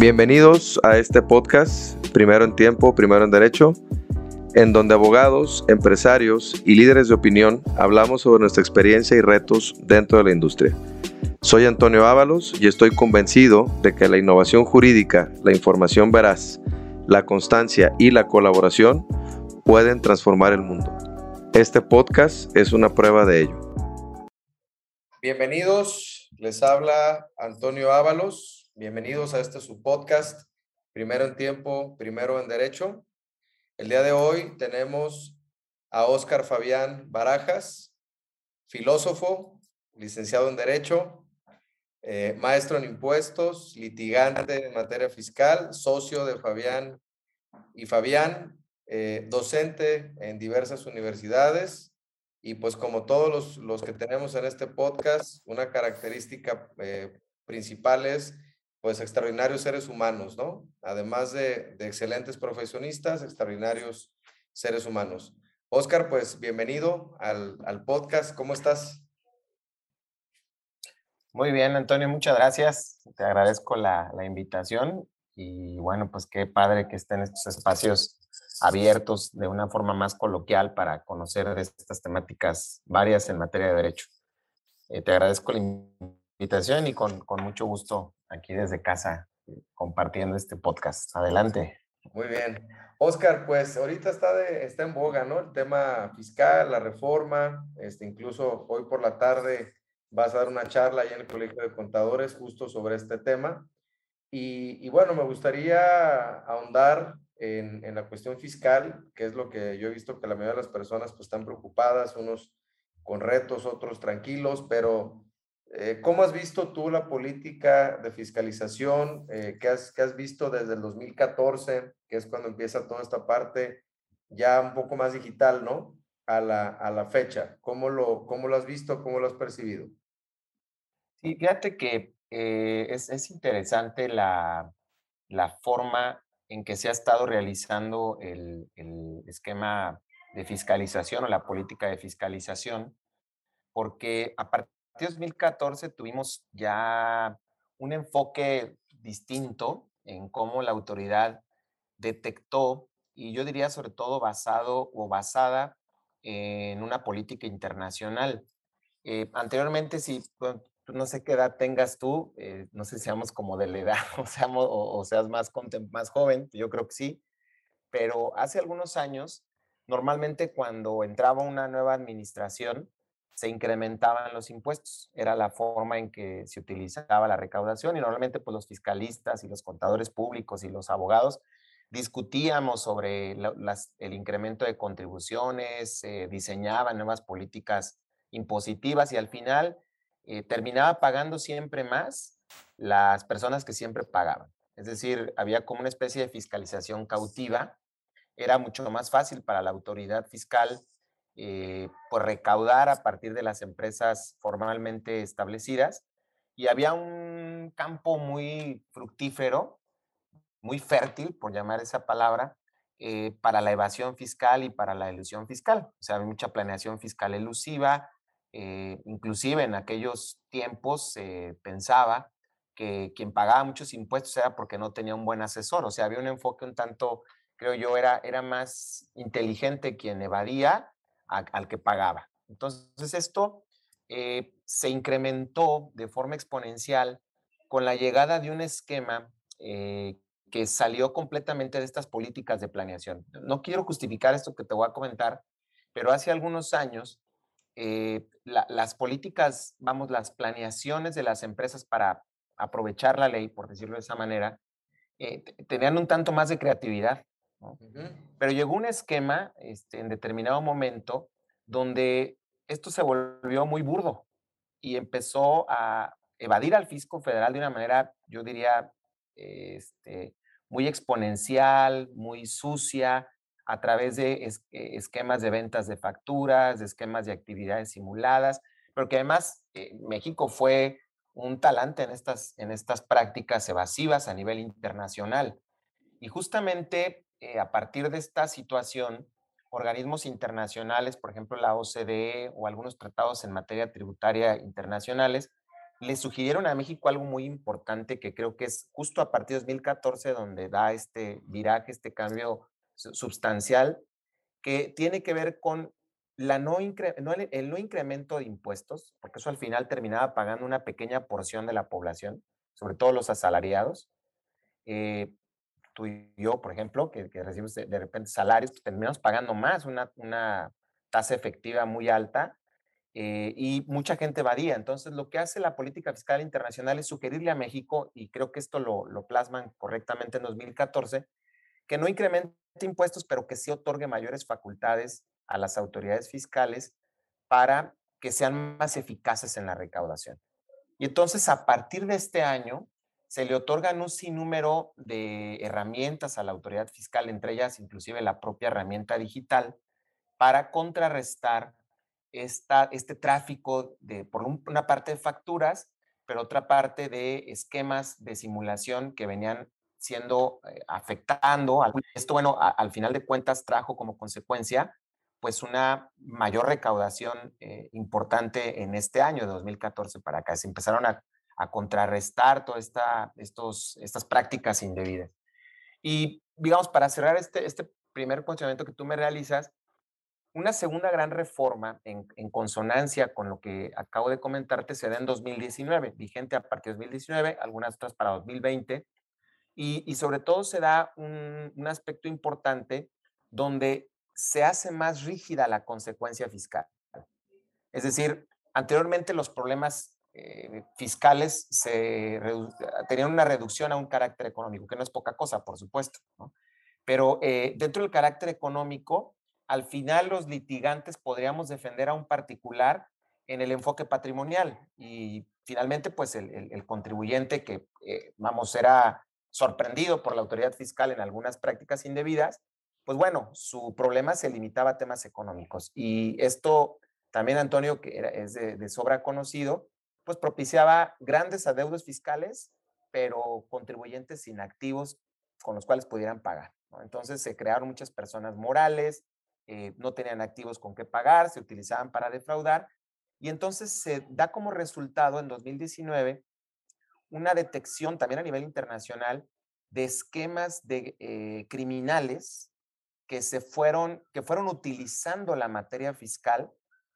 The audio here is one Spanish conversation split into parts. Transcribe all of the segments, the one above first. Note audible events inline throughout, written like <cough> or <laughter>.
Bienvenidos a este podcast, Primero en Tiempo, Primero en Derecho, en donde abogados, empresarios y líderes de opinión hablamos sobre nuestra experiencia y retos dentro de la industria. Soy Antonio Ábalos y estoy convencido de que la innovación jurídica, la información veraz, la constancia y la colaboración pueden transformar el mundo. Este podcast es una prueba de ello. Bienvenidos, les habla Antonio Ábalos, Bienvenidos a este su podcast, Primero en Tiempo, Primero en Derecho. El día de hoy tenemos a Óscar Fabián Barajas, filósofo, licenciado en Derecho, eh, maestro en impuestos, litigante en materia fiscal, socio de Fabián y Fabián, eh, docente en diversas universidades. Y pues como todos los, los, que tenemos en este podcast, una característica eh, principal es pues extraordinarios seres humanos, ¿no? Además de, excelentes profesionistas, extraordinarios seres humanos. Oscar, pues bienvenido al, podcast. ¿Cómo estás? Muy bien, Antonio, muchas gracias. Te agradezco la, la invitación y bueno, pues qué padre que estén estos espacios abiertos de una forma más coloquial para conocer estas temáticas varias en materia de derecho. Eh, te agradezco la invitación y con, con mucho gusto aquí desde casa compartiendo este podcast. Adelante. Muy bien. Oscar, pues ahorita está, de, está en boga, ¿no? El tema fiscal, la reforma, este, incluso hoy por la tarde vas a dar una charla ahí en el Colegio de Contadores justo sobre este tema. Y, y bueno, me gustaría ahondar en, en, la cuestión fiscal, que es lo que yo he visto que la mayoría de las personas pues están preocupadas, unos con retos, otros tranquilos, pero eh, ¿Cómo has visto tú la política de fiscalización eh, que, has, que has visto desde el 2014, que es cuando empieza toda esta parte ya un poco más digital, ¿no? A la, a la fecha. ¿Cómo lo, ¿Cómo lo has visto? ¿Cómo lo has percibido? Sí, fíjate que eh, es, es, interesante la, la, forma en que se ha estado realizando el, el esquema de fiscalización o la política de fiscalización, porque a partir 2014 tuvimos ya un enfoque distinto en cómo la autoridad detectó, y yo diría sobre todo basado o basada en una política internacional. Eh, anteriormente, si no sé qué edad tengas tú, eh, no sé si seamos como de la edad <laughs> o, seamos, o, seas más, más joven, yo creo que sí, pero hace algunos años, normalmente cuando entraba una nueva administración, se incrementaban los impuestos. Era la forma en que se utilizaba la recaudación y normalmente pues los fiscalistas y los contadores públicos y los abogados discutíamos sobre el incremento de contribuciones, se diseñaban nuevas políticas impositivas y al final eh, terminaba pagando siempre más las personas que siempre pagaban. Es decir, había como una especie de fiscalización cautiva. Era mucho más fácil para la autoridad fiscal eh, pues recaudar a partir de las empresas formalmente establecidas y había un campo muy fructífero, muy fértil, por llamar esa palabra, eh, para la evasión fiscal y para la ilusión fiscal. O sea, había mucha planeación fiscal elusiva, eh, inclusive en aquellos tiempos se pensaba que quien pagaba muchos impuestos era porque no tenía un buen asesor, o sea, había un enfoque un tanto, creo yo, era, era más inteligente quien evadía al que pagaba. Entonces, esto eh, se incrementó de forma exponencial con la llegada de un esquema eh, que salió completamente de estas políticas de planeación. No quiero justificar esto que te voy a comentar, pero hace algunos años eh, las políticas, vamos, las planeaciones de las empresas para aprovechar la ley, por decirlo de esa manera, tenían un tanto más de creatividad. Pero llegó un esquema este, en determinado momento donde esto se volvió muy burdo y empezó a evadir al fisco federal de una manera, yo diría, este, muy exponencial, muy sucia, a través de eh, esquemas de ventas de facturas, de esquemas de actividades simuladas, pero que además eh, México fue un talante en estas, en estas prácticas evasivas a nivel internacional. Y justamente eh, a partir de esta situación, organismos internacionales, por ejemplo la OCDE o algunos tratados en materia tributaria internacionales, le sugirieron a México algo muy importante que creo que es justo a partir de 2014 donde da este viraje, este cambio sustancial, que tiene que ver con la no, el no incremento de impuestos, porque eso al final terminaba pagando una pequeña porción de la población, sobre todo los asalariados. Eh, tú y yo, por ejemplo, que, recibimos de, repente salarios, pues pagando más, una, una tasa efectiva muy alta, eh, y mucha gente evadía. Entonces, lo que hace la política fiscal internacional es sugerirle a México, y creo que esto lo, lo plasman correctamente en 2014, que no incremente impuestos, pero que sí otorgue mayores facultades a las autoridades fiscales para que sean más eficaces en la recaudación. Y entonces, a partir de este año, se le otorgan un sinnúmero de herramientas a la autoridad fiscal, entre ellas inclusive la propia herramienta digital, para contrarrestar esta, este tráfico de, por una parte de facturas, pero otra parte de esquemas de simulación que venían siendo eh, afectando. Esto, bueno, al final de cuentas trajo como consecuencia pues una mayor recaudación eh, importante en este año de 2014 para acá. Se empezaron a, contrarrestar todas esta, estas prácticas indebidas. Y digamos, para cerrar este, este primer cuestionamiento que tú me realizas, una segunda gran reforma en, en, consonancia con lo que acabo de comentarte se da en 2019, vigente a partir de 2019, algunas otras para 2020, y, y sobre todo se da un, un aspecto importante donde se hace más rígida la consecuencia fiscal. Es decir, anteriormente los problemas eh, fiscales se tenían una reducción a un carácter económico, que no es poca cosa, por supuesto. Pero eh, dentro del carácter económico, al final los litigantes podríamos defender a un particular en el enfoque patrimonial y finalmente pues el, contribuyente que, eh, vamos, era sorprendido por la autoridad fiscal en algunas prácticas indebidas, pues bueno, su problema se limitaba a temas económicos. Y esto también, Antonio, que es de, sobra conocido, pues propiciaba grandes adeudos fiscales, pero contribuyentes inactivos con los cuales pudieran pagar. Entonces se crearon muchas personas morales, eh, no tenían activos con qué pagar, se utilizaban para defraudar. Y entonces se da como resultado en 2019 una detección también a nivel internacional de esquemas de eh, criminales que se fueron, que fueron utilizando la materia fiscal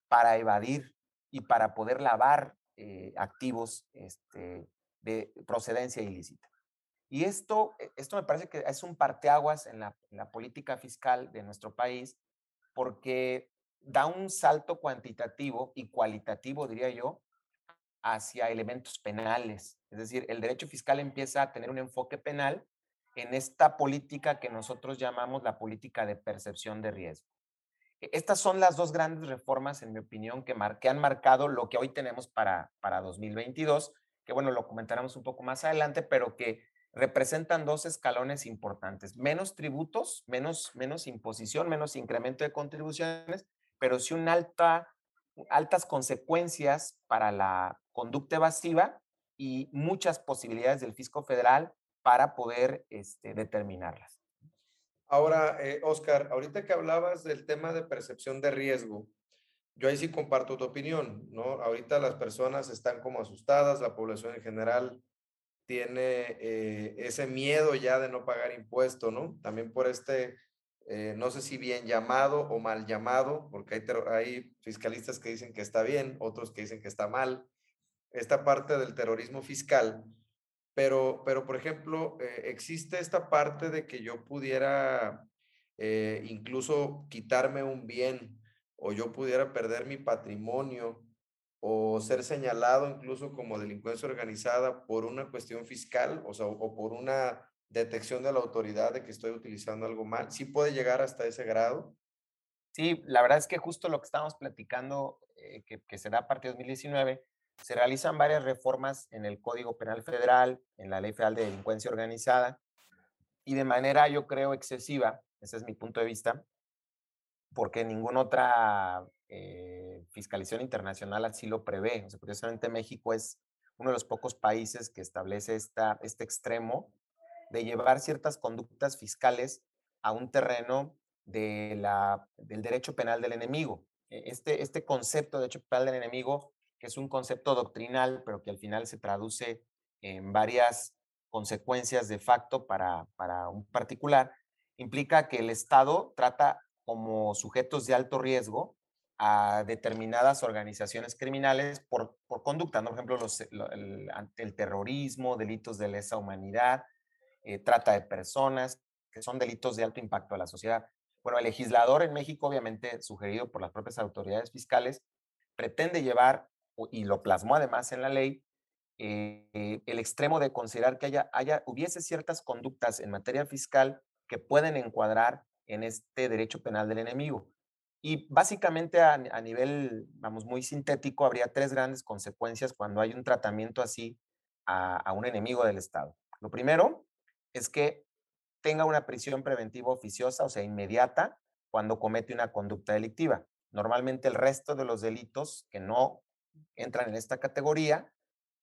para evadir y para poder lavar eh, activos este, de procedencia ilícita. Y esto, e, esto me parece que es un parteaguas en la, en la política fiscal de nuestro país, porque da un salto cuantitativo y cualitativo, diría yo, hacia elementos penales. Es decir, el derecho fiscal empieza a tener un enfoque penal en esta política que nosotros llamamos la política de percepción de riesgo. Estas son las dos grandes reformas, en mi opinión, que, han marcado lo que hoy tenemos para, para 2022, que bueno, lo comentaremos un poco más adelante, pero que representan dos escalones importantes. Menos tributos, menos, menos imposición, menos incremento de contribuciones, pero sí un alta, altas consecuencias para la conducta evasiva y muchas posibilidades del fisco federal para poder este, determinarlas. Ahora, eh, Oscar, ahorita que hablabas del tema de percepción de riesgo, yo ahí sí comparto tu opinión, ¿no? Ahorita las personas están como asustadas, la población en general tiene eh, ese miedo ya de no pagar impuesto, ¿no? También por este, eh, no sé si bien llamado o mal llamado, porque hay, hay fiscalistas que dicen que está bien, otros que dicen que está mal, esta parte del terrorismo fiscal pero, pero por ejemplo, eh, existe esta parte de que yo pudiera eh, incluso quitarme un bien o yo pudiera perder mi patrimonio o ser señalado incluso como delincuencia organizada por una cuestión fiscal, o sea, o por una detección de la autoridad de que estoy utilizando algo mal. ¿Sí puede llegar hasta ese grado? Sí, la verdad es que justo lo que estábamos platicando, eh, que, que se a partir de 2019, se realizan varias reformas en el Código Penal Federal, en la Ley Federal de Delincuencia Organizada, y de manera, yo creo, excesiva, ese es mi punto de vista, porque ninguna otra eh, fiscalización internacional así lo prevé. O sea, curiosamente México es uno de los pocos países que establece esta, este extremo de llevar ciertas conductas fiscales a un terreno de la, del derecho penal del enemigo. E, este, este concepto de derecho penal del enemigo que es un concepto doctrinal, pero que al final se traduce en varias consecuencias de facto para, para un particular, implica que el Estado trata como sujetos de alto riesgo a determinadas organizaciones criminales por, por conducta, ¿no? por ejemplo, los, el, el, terrorismo, delitos de lesa humanidad, eh, trata de personas, que son delitos de alto impacto a la sociedad. Bueno, el legislador en México, obviamente sugerido por las propias autoridades fiscales, pretende llevar, y lo plasmó además en la ley, eh, el extremo de considerar que haya, haya, hubiese ciertas conductas en materia fiscal que pueden encuadrar en este derecho penal del enemigo. Y básicamente a, a, nivel, vamos, muy sintético, habría tres grandes consecuencias cuando hay un tratamiento así a, a, un enemigo del Estado. Lo primero es que tenga una prisión preventiva oficiosa, o sea, inmediata, cuando comete una conducta delictiva. Normalmente el resto de los delitos que no entran en esta categoría,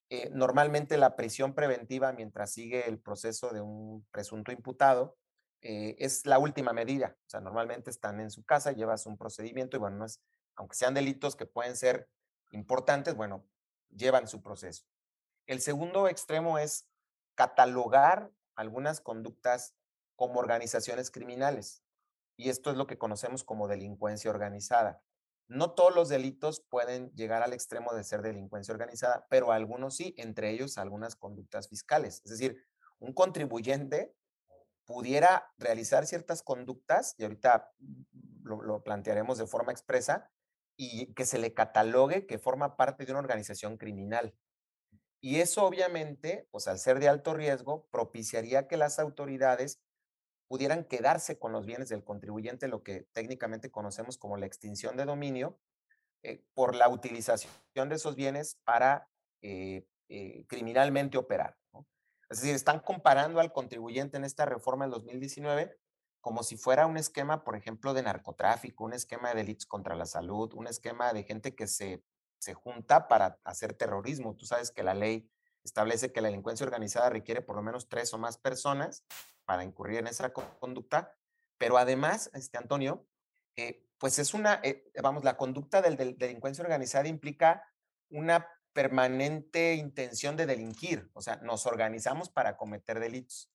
eh, normalmente la prisión preventiva mientras sigue el proceso de un presunto imputado eh, es la última medida. O sea, normalmente están en su casa, llevas un procedimiento y bueno, no aunque sean delitos que pueden ser importantes, bueno, llevan su proceso. El segundo extremo es catalogar algunas conductas como organizaciones criminales. Y esto es lo que conocemos como delincuencia organizada. No todos los delitos pueden llegar al extremo de ser delincuencia organizada, pero algunos sí, entre ellos algunas conductas fiscales. Es decir, un contribuyente pudiera realizar ciertas conductas, y ahorita lo, plantearemos de forma expresa, y que se le catalogue que forma parte de una organización criminal. Y eso obviamente, pues al ser de alto riesgo, propiciaría que las autoridades pudieran quedarse con los bienes del contribuyente, lo que técnicamente conocemos como la extinción de dominio, eh, por la utilización de esos bienes para eh, eh, criminalmente operar. ¿no? Es decir, están comparando al contribuyente en esta reforma del 2019 como si fuera un esquema, por ejemplo, de narcotráfico, un esquema de delitos contra la salud, un esquema de gente que se, se junta para hacer terrorismo. Tú sabes que la ley establece que la delincuencia organizada requiere por lo menos tres o más personas para incurrir en esa conducta, pero además, este Antonio, eh, pues es una, eh, vamos, la conducta del, del, delincuencia organizada implica una permanente intención de delinquir, o sea, nos organizamos para cometer delitos.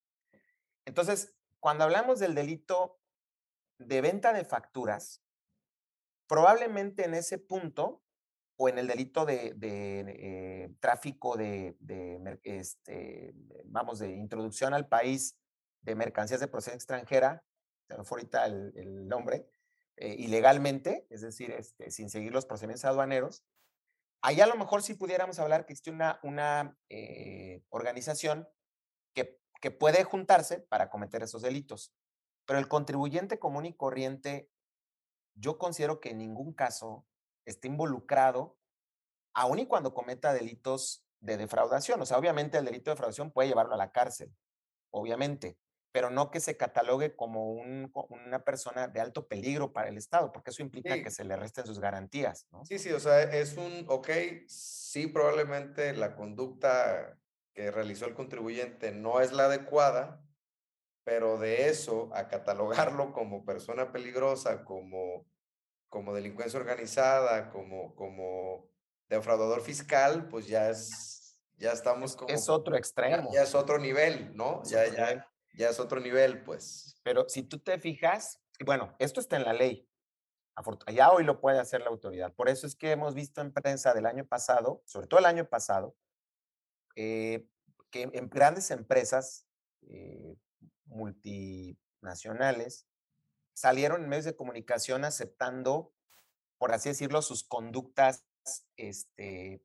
Entonces, cuando hablamos del delito de venta de facturas, probablemente en ese punto o en el delito de, de eh, tráfico de, de, este, vamos, de introducción al país de mercancías de procedencia extranjera, se me fue ahorita el, el nombre, eh, ilegalmente, es decir, este, sin seguir los procedimientos aduaneros, ahí a lo mejor sí pudiéramos hablar que existe una, una eh, organización que, que puede juntarse para cometer esos delitos. Pero el contribuyente común y corriente, yo considero que en ningún caso esté involucrado, aun y cuando cometa delitos de defraudación. O sea, obviamente el delito de defraudación puede llevarlo a la cárcel, obviamente, pero no que se catalogue como un, una persona de alto peligro para el Estado, porque eso implica sí. que se le resten sus garantías. ¿no? Sí, sí, o sea, es un, ok, sí, probablemente la conducta que realizó el contribuyente no es la adecuada, pero de eso a catalogarlo como persona peligrosa, como, como delincuencia organizada, como, como defraudador fiscal, pues ya es, ya estamos como... Es otro extremo. Ya, ya es otro nivel, ¿no? Es ya, ya, nivel ya es otro nivel, pues. Pero si tú te fijas, bueno, esto está en la ley. Ya hoy lo puede hacer la autoridad. Por eso es que hemos visto en prensa del año pasado, sobre todo el año pasado, eh, que en grandes empresas eh, multinacionales salieron en medios de comunicación aceptando, por así decirlo, sus conductas este,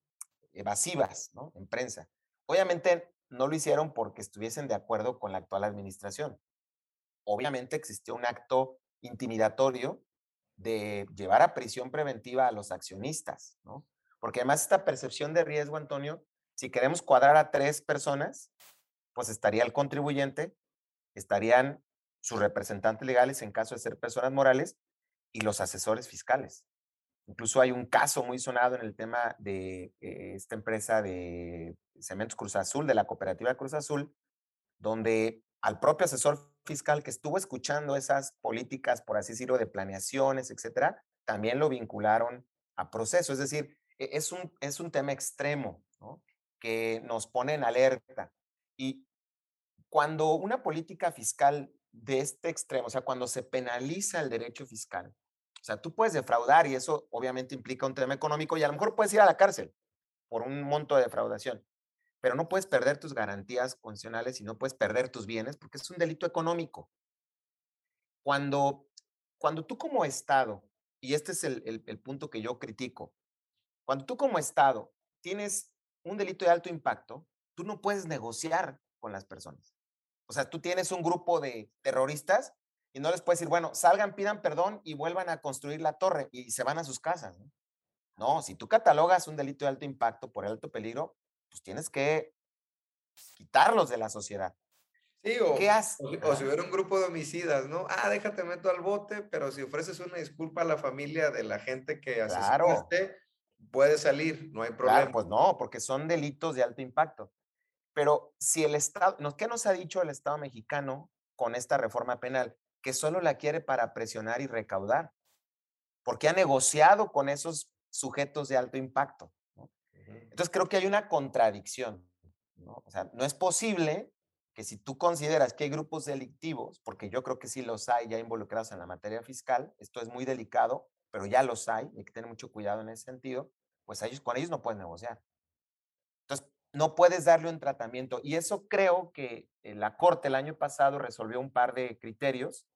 evasivas en prensa. Obviamente no lo hicieron porque estuviesen de acuerdo con la actual administración. Obviamente existió un acto intimidatorio de llevar a prisión preventiva a los accionistas, ¿no? Porque además esta percepción de riesgo, Antonio, si queremos cuadrar a tres personas, pues estaría el contribuyente, estarían sus representantes legales en caso de ser personas morales y los asesores fiscales. Incluso hay un caso muy sonado en el tema de eh, esta empresa de Cementos Cruz Azul, de la cooperativa Cruz Azul, donde al propio asesor fiscal que estuvo escuchando esas políticas, por así decirlo, de planeaciones, etcétera, también lo vincularon a proceso. Es decir, e, es un, es un tema extremo, que nos pone en alerta. Y cuando una política fiscal de este extremo, o sea, cuando se penaliza el derecho fiscal, o sea, tú puedes defraudar y eso obviamente implica un tema económico y a lo mejor puedes ir a la cárcel por un monto de defraudación, pero no puedes perder tus garantías constitucionales y no puedes perder tus bienes porque es un delito económico. Cuando, cuando tú como Estado, y este es el, el, el punto que yo critico, cuando tú como Estado tienes un delito de alto impacto, tú no puedes negociar con las personas. O sea, tú tienes un grupo de terroristas y no les puedes decir, bueno, salgan, pidan perdón y vuelvan a construir la torre y se van a sus casas. No, no si tú catalogas un delito de alto impacto por alto peligro, pues tienes que quitarlos de la sociedad. Sí, o, ¿Qué o, si hubiera un grupo de homicidas, ¿no? Ah, déjate meto al bote, pero si ofreces una disculpa a la familia de la gente que asesinaste, puede salir, no hay problema. Claro, pues no, porque son delitos de alto impacto. Pero si el Estado, ¿qué nos ha dicho el Estado mexicano con esta reforma penal? Que solo la quiere para presionar y recaudar, porque ha negociado con esos sujetos de alto impacto. Entonces creo que hay una contradicción. ¿no? O sea, no es posible que si tú consideras que hay grupos delictivos, porque yo creo que sí los hay ya involucrados en la materia fiscal, esto es muy delicado, pero ya los hay, hay que tener mucho cuidado en ese sentido, pues ellos, con ellos no pueden negociar. No puedes darle un tratamiento. Y eso creo que la Corte el año pasado resolvió un par de criterios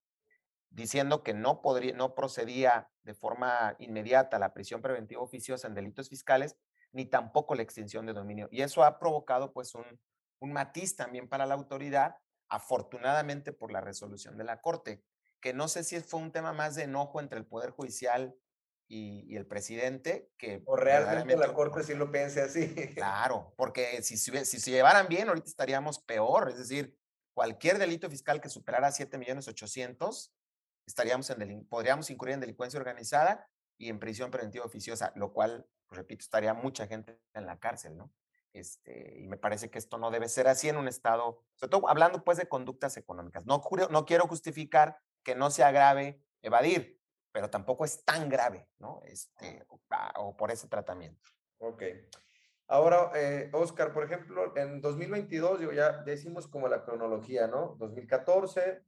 diciendo que no, podría, no procedía de forma inmediata la prisión preventiva oficiosa en delitos fiscales, ni tampoco la extinción de dominio. Y eso ha provocado pues un, un matiz también para la autoridad, afortunadamente por la resolución de la Corte que no sé si fue un tema más de enojo entre el Poder Judicial y, el presidente que... O realmente la Corte sí lo piense así. <laughs> Claro, porque si, si, se llevaran bien, ahorita estaríamos peor. Es decir, cualquier delito fiscal que superara 7 millones 800, estaríamos en podríamos incurrir en delincuencia organizada y en prisión preventiva oficiosa, lo cual, pues, repito, estaría mucha gente en la cárcel, ¿no? Este, y me parece que esto no debe ser así en un Estado, sobre todo hablando pues de conductas económicas. No, no quiero justificar que no sea grave evadir, pero tampoco es tan grave, ¿no? Este, o, por ese tratamiento. Ok. Ahora, eh, Oscar, por ejemplo, en 2022, digo, ya, ya hicimos como la cronología, ¿no? 2014,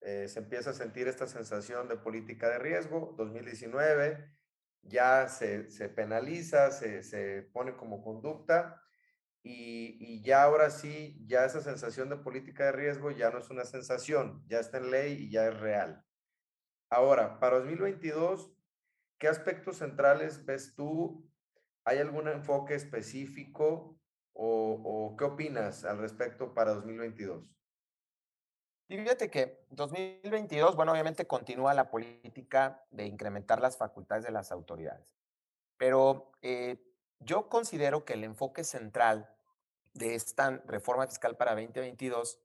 eh, se empieza a sentir esta sensación de política de riesgo, 2019, ya se, se penaliza, se, se, pone como conducta y, y, ya ahora sí, ya esa sensación de política de riesgo ya no es una sensación, ya está en ley y ya es real. Ahora, para 2022, ¿qué aspectos centrales ves tú? ¿Hay algún enfoque específico o, o qué opinas al respecto para 2022? Y fíjate que 2022, bueno, obviamente continúa la política de incrementar las facultades de las autoridades, pero eh, yo considero que el enfoque central de esta reforma fiscal para 2022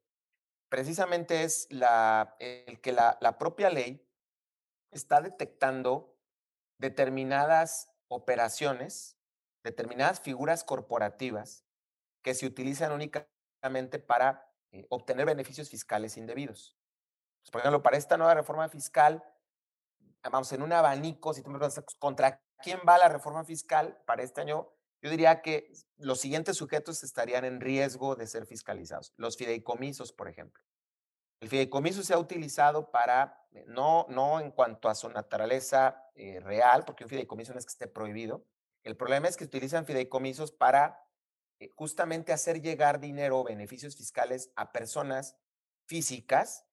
precisamente es la, el que la, la propia ley está detectando determinadas operaciones, determinadas figuras corporativas que se utilizan únicamente para eh, obtener beneficios fiscales indebidos. Pues, por ejemplo, para esta nueva reforma fiscal, vamos, en un abanico, si tú me preguntas, ¿contra quién va la reforma fiscal para este año? Yo diría que los siguientes sujetos estarían en riesgo de ser fiscalizados. Los fideicomisos, por ejemplo. El fideicomiso se ha utilizado para, eh, no, no en cuanto a su naturaleza eh, real, porque un fideicomiso no es que esté prohibido. El problema es que utilizan fideicomisos para eh, justamente hacer llegar dinero o beneficios fiscales a personas físicas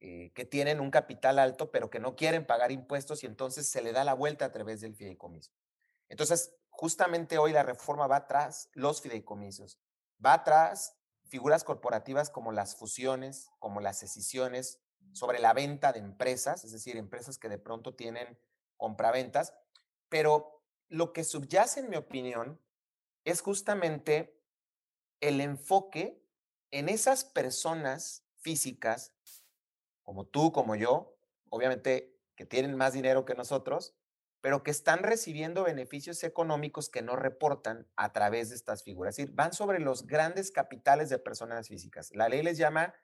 que tienen un capital alto, pero que no quieren pagar impuestos y entonces se le da la vuelta a través del fideicomiso. Entonces, justamente hoy la reforma va atrás los fideicomisos, va atrás figuras corporativas como las fusiones, como las escisiones, sobre la venta de empresas, es decir, empresas que de pronto tienen compraventas, pero lo que subyace, en mi opinión, es justamente el enfoque en esas personas físicas, como tú, como yo, obviamente que tienen más dinero que nosotros, pero que están recibiendo beneficios económicos que no reportan a través de estas figuras. Es decir, van sobre los grandes capitales de personas físicas. La ley les llama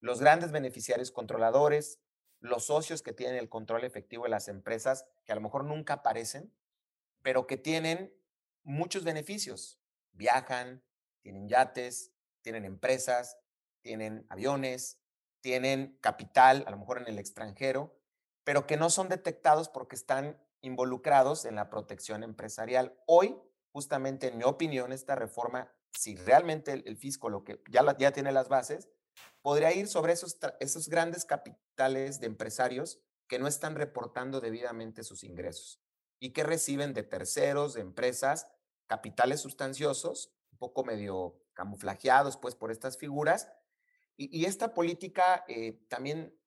los grandes beneficiarios controladores, los socios que tienen el control efectivo de las empresas, que a lo mejor nunca aparecen, pero que tienen muchos beneficios. Viajan, tienen yates, tienen empresas, tienen aviones, tienen capital, a lo mejor en el extranjero, pero que no son detectados porque están involucrados en la protección empresarial. Hoy, justamente en mi opinión, esta reforma, si realmente el, fisco lo que ya, ya tiene las bases, podría ir sobre esos, esos grandes capitales de empresarios que no están reportando debidamente sus ingresos y que reciben de terceros, de empresas, capitales sustanciosos, un poco medio camuflajeados pues por estas figuras. Y, esta política eh, también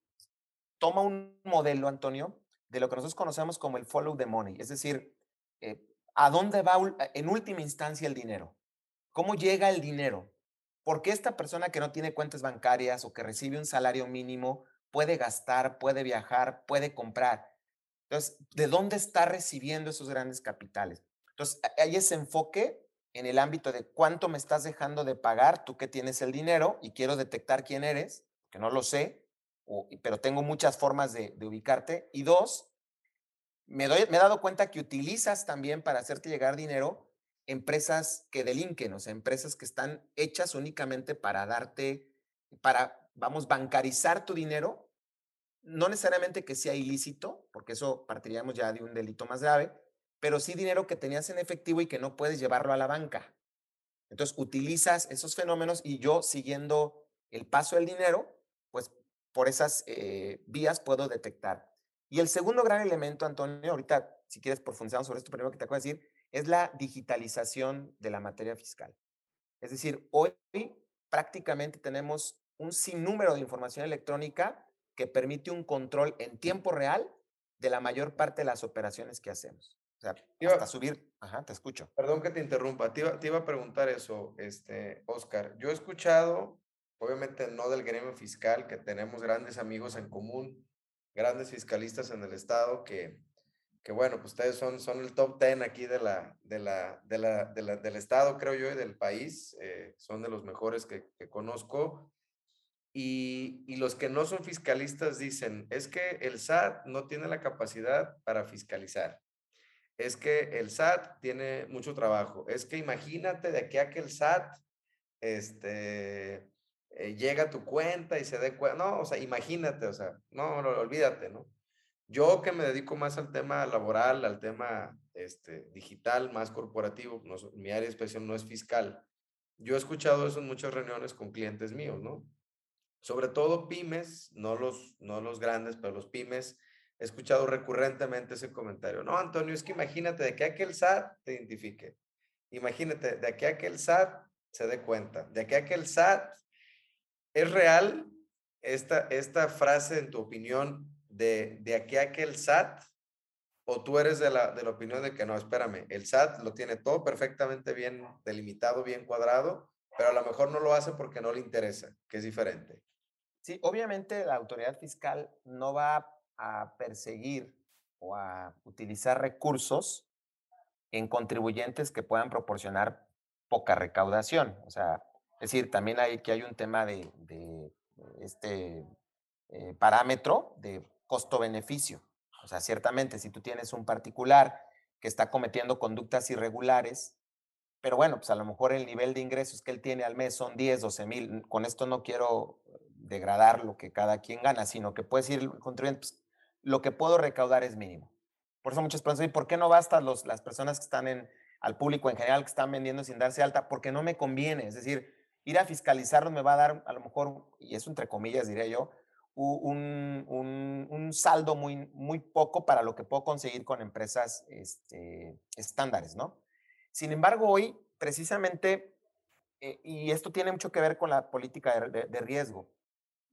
toma un modelo, Antonio, de lo que nosotros conocemos como el follow the money, es decir, eh, ¿a dónde va en última instancia el dinero? ¿Cómo llega el dinero? ¿Por qué esta persona que no tiene cuentas bancarias o que recibe un salario mínimo puede gastar, puede viajar, puede comprar? Entonces, ¿de dónde está recibiendo esos grandes capitales? Entonces, hay ese enfoque en el ámbito de cuánto me estás dejando de pagar, tú que tienes el dinero y quiero detectar quién eres, que no lo sé, pero tengo muchas formas de, ubicarte. Y dos, me, me he dado cuenta que utilizas también para hacerte llegar dinero empresas que delinquen, o sea, empresas que están hechas únicamente para darte, para, vamos, bancarizar tu dinero, no necesariamente que sea ilícito, porque eso partiríamos ya de un delito más grave, pero sí dinero que tenías en efectivo y que no puedes llevarlo a la banca. Entonces, utilizas esos fenómenos y yo, siguiendo el paso del dinero, por esas eh, vías puedo detectar. Y el segundo gran elemento, Antonio, ahorita, si quieres profundizar sobre esto primero que te acabo de decir, es la digitalización de la materia fiscal. Es decir, hoy prácticamente tenemos un sinnúmero de información electrónica que permite un control en tiempo real de la mayor parte de las operaciones que hacemos. O sea, hasta subir, ajá, te escucho. Perdón que te interrumpa, te iba, a preguntar eso, este, Oscar. Yo he escuchado, obviamente no del gremio fiscal, que tenemos grandes amigos en común, grandes fiscalistas en el estado que, que bueno, pues ustedes son, son el top 10 aquí de la, de la, de la, del estado, creo yo, y del país. Eh, son de los mejores que, conozco. Y, y, los que no son fiscalistas dicen, es que el SAT no tiene la capacidad para fiscalizar. Es que el SAT tiene mucho trabajo. Es que imagínate de aquí a que el SAT este, eh, llega a tu cuenta y se dé cuenta. No, o sea, imagínate, o sea, no, no, olvídate, ¿no? Yo que me dedico más al tema laboral, al tema este, digital, más corporativo, mi área de expresión no es fiscal. Yo he escuchado eso en muchas reuniones con clientes míos, ¿no? Sobre todo pymes, no los, no los grandes, pero los pymes, he escuchado recurrentemente ese comentario. No, Antonio, es que imagínate de que aquel SAT te identifique. Imagínate, de que aquel SAT se dé cuenta, de que aquel SAT es real esta, esta frase en tu opinión de, de aquí a que el SAT, o tú eres de la, de la opinión de que no, espérame, el SAT lo tiene todo perfectamente bien delimitado, bien cuadrado, pero a lo mejor no lo hace porque no le interesa, que es diferente. Sí, obviamente la autoridad fiscal no va a perseguir o a utilizar recursos en contribuyentes que puedan proporcionar poca recaudación. O sea, es decir, también hay que hay un tema de, de este eh, parámetro de costo-beneficio. O sea, ciertamente, si tú tienes un particular que está cometiendo conductas irregulares, pero bueno, pues a lo mejor el nivel de ingresos que él tiene al mes son 10, 12 mil. Con esto no quiero degradar lo que cada quien gana, sino que puede decir el contribuyente, pues, lo que puedo recaudar es mínimo. Por eso muchas personas dicen, ¿por qué no basta los, las personas que están en, al público en general que están vendiendo sin darse alta? Porque no me conviene. Es decir, ir a fiscalizarlos me va a dar a lo mejor, y eso entre comillas diría yo, un, un, saldo muy, muy poco para lo que puedo conseguir con empresas este, estándares, ¿no? Sin embargo, hoy, precisamente, eh, y esto tiene mucho que ver con la política de, de, riesgo,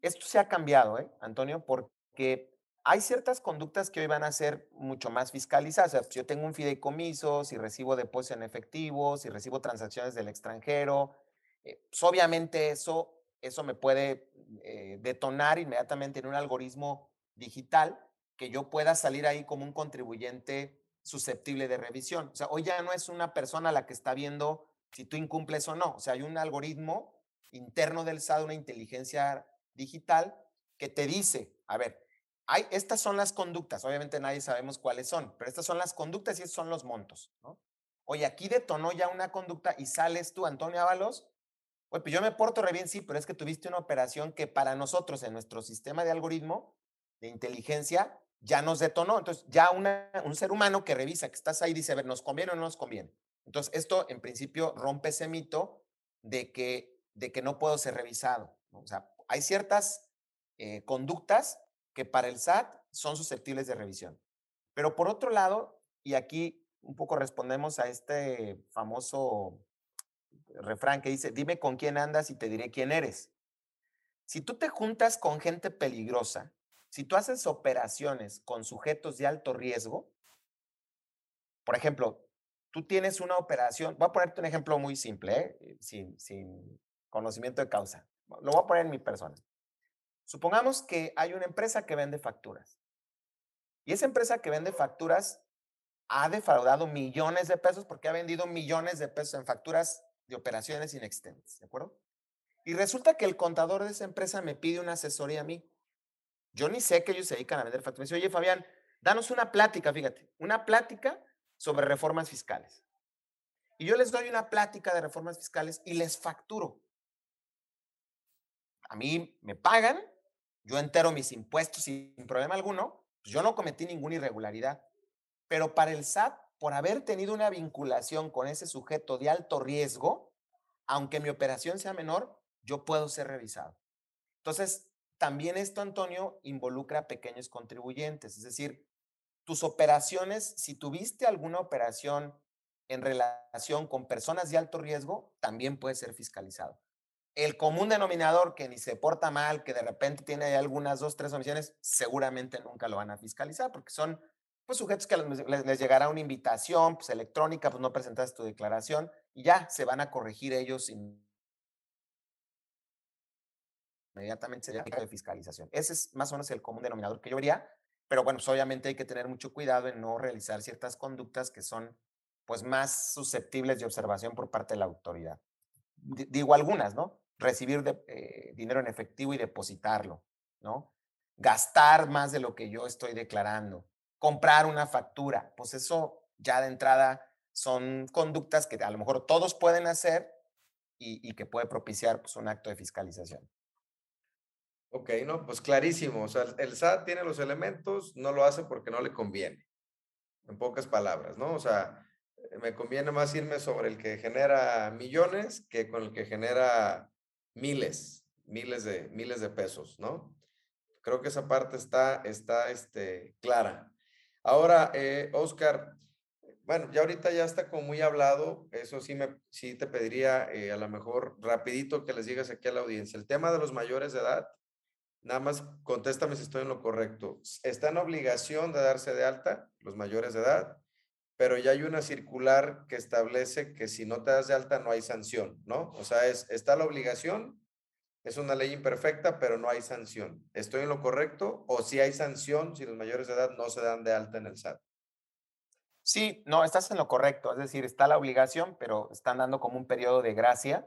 esto se ha cambiado, ¿eh, Antonio? Porque hay ciertas conductas que hoy van a ser mucho más fiscalizadas. O sea, si yo tengo un fideicomiso, si recibo depósitos en efectivo, si recibo transacciones del extranjero, eh, pues obviamente eso, eso me puede eh, detonar inmediatamente en un algoritmo digital que yo pueda salir ahí como un contribuyente susceptible de revisión. O sea, hoy ya no es una persona la que está viendo si tú incumples o no. O sea, hay un algoritmo interno del SAT, una inteligencia digital que te dice, a ver, hay, estas son las conductas, obviamente nadie sabemos cuáles son, pero estas son las conductas y estos son los montos, ¿no? oye, aquí detonó ya una conducta y sales tú, Antonio Ábalos, oye, pues yo me porto re bien, sí, pero es que tuviste una operación que para nosotros en nuestro sistema de algoritmo de inteligencia ya nos detonó. Entonces, ya un ser humano que revisa que estás ahí dice, a ver, ¿nos conviene o no nos conviene? Entonces, esto en principio rompe ese mito de que, de que no puedo ser revisado. O sea, hay ciertas eh, conductas que para el SAT son susceptibles de revisión. Pero por otro lado, y aquí un poco respondemos a este famoso refrán que dice, dime con quién andas y te diré quién eres. Si tú te juntas con gente peligrosa, si tú haces operaciones con sujetos de alto riesgo, por ejemplo, tú tienes una operación, voy a ponerte un ejemplo muy simple, ¿eh? sin, sin conocimiento de causa. Lo voy a poner en mi persona. Supongamos que hay una empresa que vende facturas. Y esa empresa que vende facturas ha defraudado millones de pesos porque ha vendido millones de pesos en facturas de operaciones inexistentes, ¿de acuerdo? Y resulta que el contador de esa empresa me pide una asesoría a mí. Yo ni sé que ellos se dedican a vender facturas. Me dice, oye, Fabián, danos una plática, fíjate, una plática sobre reformas fiscales. Y yo les doy una plática de reformas fiscales y les facturo. A mí me pagan, yo entero mis impuestos sin problema alguno, pues yo no cometí ninguna irregularidad. Pero para el SAT, por haber tenido una vinculación con ese sujeto de alto riesgo, aunque mi operación sea menor, yo puedo ser revisado. Entonces, también esto, Antonio, involucra pequeños contribuyentes, es decir, tus operaciones, si tuviste alguna operación en relación con personas de alto riesgo, también puede ser fiscalizado. El común denominador que ni se porta mal, que de repente tiene algunas dos, tres omisiones, seguramente nunca lo van a fiscalizar porque son pues, sujetos que les, llegará una invitación pues, electrónica, pues no presentaste tu declaración y ya se van a corregir ellos inmediatamente sería de fiscalización. Ese es más o menos el común denominador que yo vería, pero bueno, pues obviamente hay que tener mucho cuidado en no realizar ciertas conductas que son pues más susceptibles de observación por parte de la autoridad. Digo algunas, ¿no? recibir eh, dinero en efectivo y depositarlo, ¿no? Gastar más de lo que yo estoy declarando, comprar una factura, pues eso ya de entrada son conductas que a lo mejor todos pueden hacer y, que puede propiciar pues, un acto de fiscalización. Ok, no, pues clarísimo. O sea, el SAT tiene los elementos, no lo hace porque no le conviene. En pocas palabras, ¿no? O sea, me conviene más irme sobre el que genera millones que con el que genera miles, miles de, miles de pesos, ¿no? Creo que esa parte está, está este, clara. Ahora, eh, Oscar, bueno, ya ahorita ya está como muy hablado, eso sí, me, sí te pediría eh, a lo mejor rapidito que les digas aquí a la audiencia. El tema de los mayores de edad, nada más contéstame si estoy en lo correcto. Está en obligación de darse de alta los mayores de edad, pero ya hay una circular que establece que si no te das de alta no hay sanción, ¿no? O sea, es, está la obligación, es una ley imperfecta, pero no hay sanción. ¿Estoy en lo correcto? ¿O si hay sanción si los mayores de edad no se dan de alta en el SAT? Sí, no, estás en lo correcto. Es decir, está la obligación, pero están dando como un periodo de gracia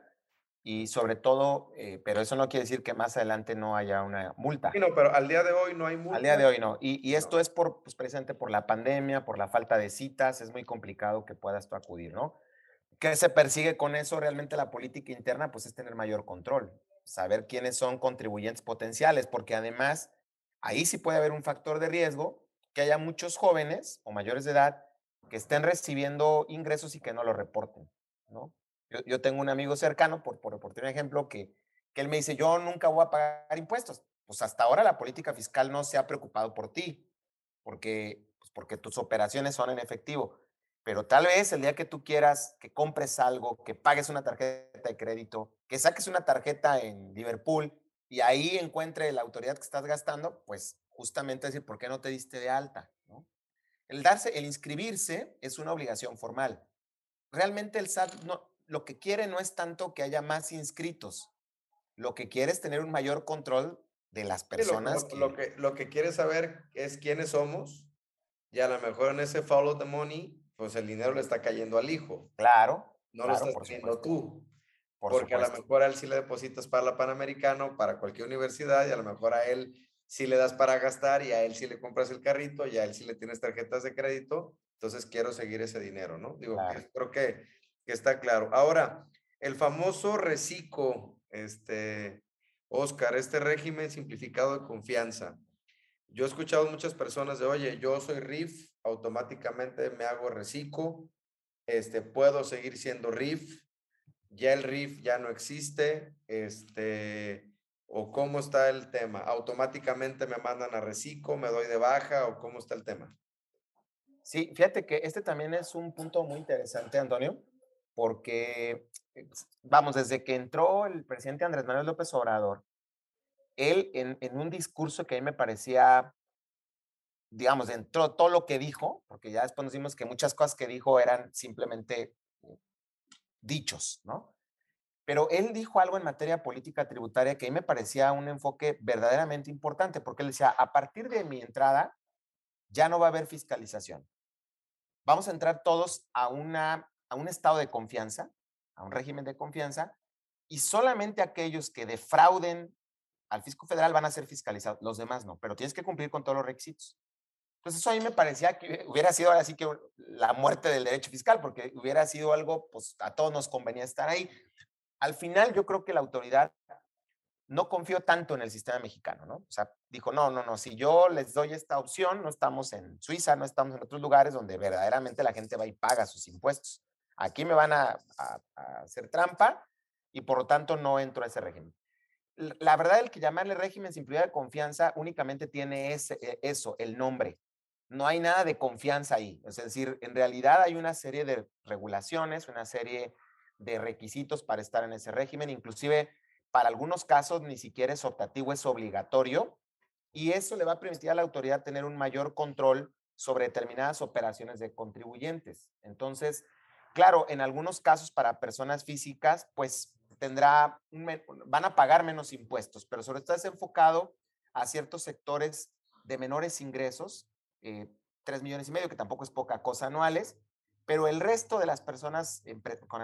y sobre todo, eh, pero eso no quiere decir que más adelante no haya una multa. Sí, no, pero al día de hoy no hay multa. Al día de hoy no. Y, y esto no. es por, pues, precisamente por la pandemia, por la falta de citas, es muy complicado que puedas tú acudir, ¿no? ¿Qué se persigue con eso? Realmente la política interna, pues es tener mayor control, saber quiénes son contribuyentes potenciales, porque además ahí sí puede haber un factor de riesgo, que haya muchos jóvenes o mayores de edad que estén recibiendo ingresos y que no lo reporten, ¿no? Yo, yo, tengo un amigo cercano, por, por, por un ejemplo, que, que él me dice, yo nunca voy a pagar impuestos. Pues hasta ahora la política fiscal no se ha preocupado por ti, porque, pues porque tus operaciones son en efectivo. Pero tal vez el día que tú quieras que compres algo, que pagues una tarjeta de crédito, que saques una tarjeta en Liverpool y ahí encuentre la autoridad que estás gastando, pues justamente decir, ¿por qué no te diste de alta? ¿no? El darse, el inscribirse es una obligación formal. Realmente el SAT no, lo que quiere no es tanto que haya más inscritos, lo que quiere es tener un mayor control de las personas. Sí, lo, lo, que... Lo, que, lo que quiere saber es quiénes somos y a lo mejor en ese follow the money, pues el dinero le está cayendo al hijo. Claro. No claro, lo estás haciendo tú. Por porque supuesto. a lo mejor a él sí le depositas para la Panamericano, para cualquier universidad, y a lo mejor a él sí le das para gastar, y a él sí le compras el carrito, y a él sí le tienes tarjetas de crédito, entonces quiero seguir ese dinero, ¿no? Digo, creo que, que, está claro. Ahora, el famoso reciclo, este, Oscar, este régimen simplificado de confianza. Yo he escuchado muchas personas de, oye, yo soy RIF, automáticamente me hago reciclo, este, puedo seguir siendo RIF, ya el RIF ya no existe, este, o cómo está el tema, automáticamente me mandan a reciclo, me doy de baja, o cómo está el tema. Sí, fíjate que este también es un punto muy interesante, Antonio, porque, eh, vamos, desde que entró el presidente Andrés Manuel López Obrador, él en, en un discurso que a mí me parecía digamos, dentro de todo lo que dijo, porque ya después nos dimos que muchas cosas que dijo eran simplemente eh, dichos, ¿no? Pero él dijo algo en materia política tributaria que a mí me parecía un enfoque verdaderamente importante, porque él decía, a partir de mi entrada, ya no va a haber fiscalización. Vamos a entrar todos a, una, a un estado de confianza, a un régimen de confianza, y solamente aquellos que defrauden al fisco federal van a ser fiscalizados, los demás no, pero tienes que cumplir con todos los requisitos. Entonces eso a mí me parecía que hubiera sido ahora sí que la muerte del derecho fiscal, porque hubiera sido algo, pues a todos nos convenía estar ahí. Al final yo creo que la autoridad no confió tanto en el sistema mexicano, ¿no? O sea, dijo, no, no, no, si yo les doy esta opción, no estamos en Suiza, no estamos en otros lugares donde verdaderamente la gente va y paga sus impuestos. Aquí me van a, hacer trampa y por lo tanto no entro a ese régimen. La verdad, el que llamarle régimen sin prioridad de confianza únicamente tiene ese, e, eso, el nombre no hay nada de confianza ahí. Es decir, en realidad hay una serie de regulaciones, una serie de requisitos para estar en ese régimen, inclusive para algunos casos ni siquiera es optativo, es obligatorio, y eso le va a permitir a la autoridad tener un mayor control sobre determinadas operaciones de contribuyentes. Entonces, claro, en algunos casos para personas físicas, pues tendrá, van a pagar menos impuestos, pero sobre todo es enfocado a ciertos sectores de menores ingresos eh, 3 millones y medio, que tampoco es poca cosa anuales, pero el resto de las personas con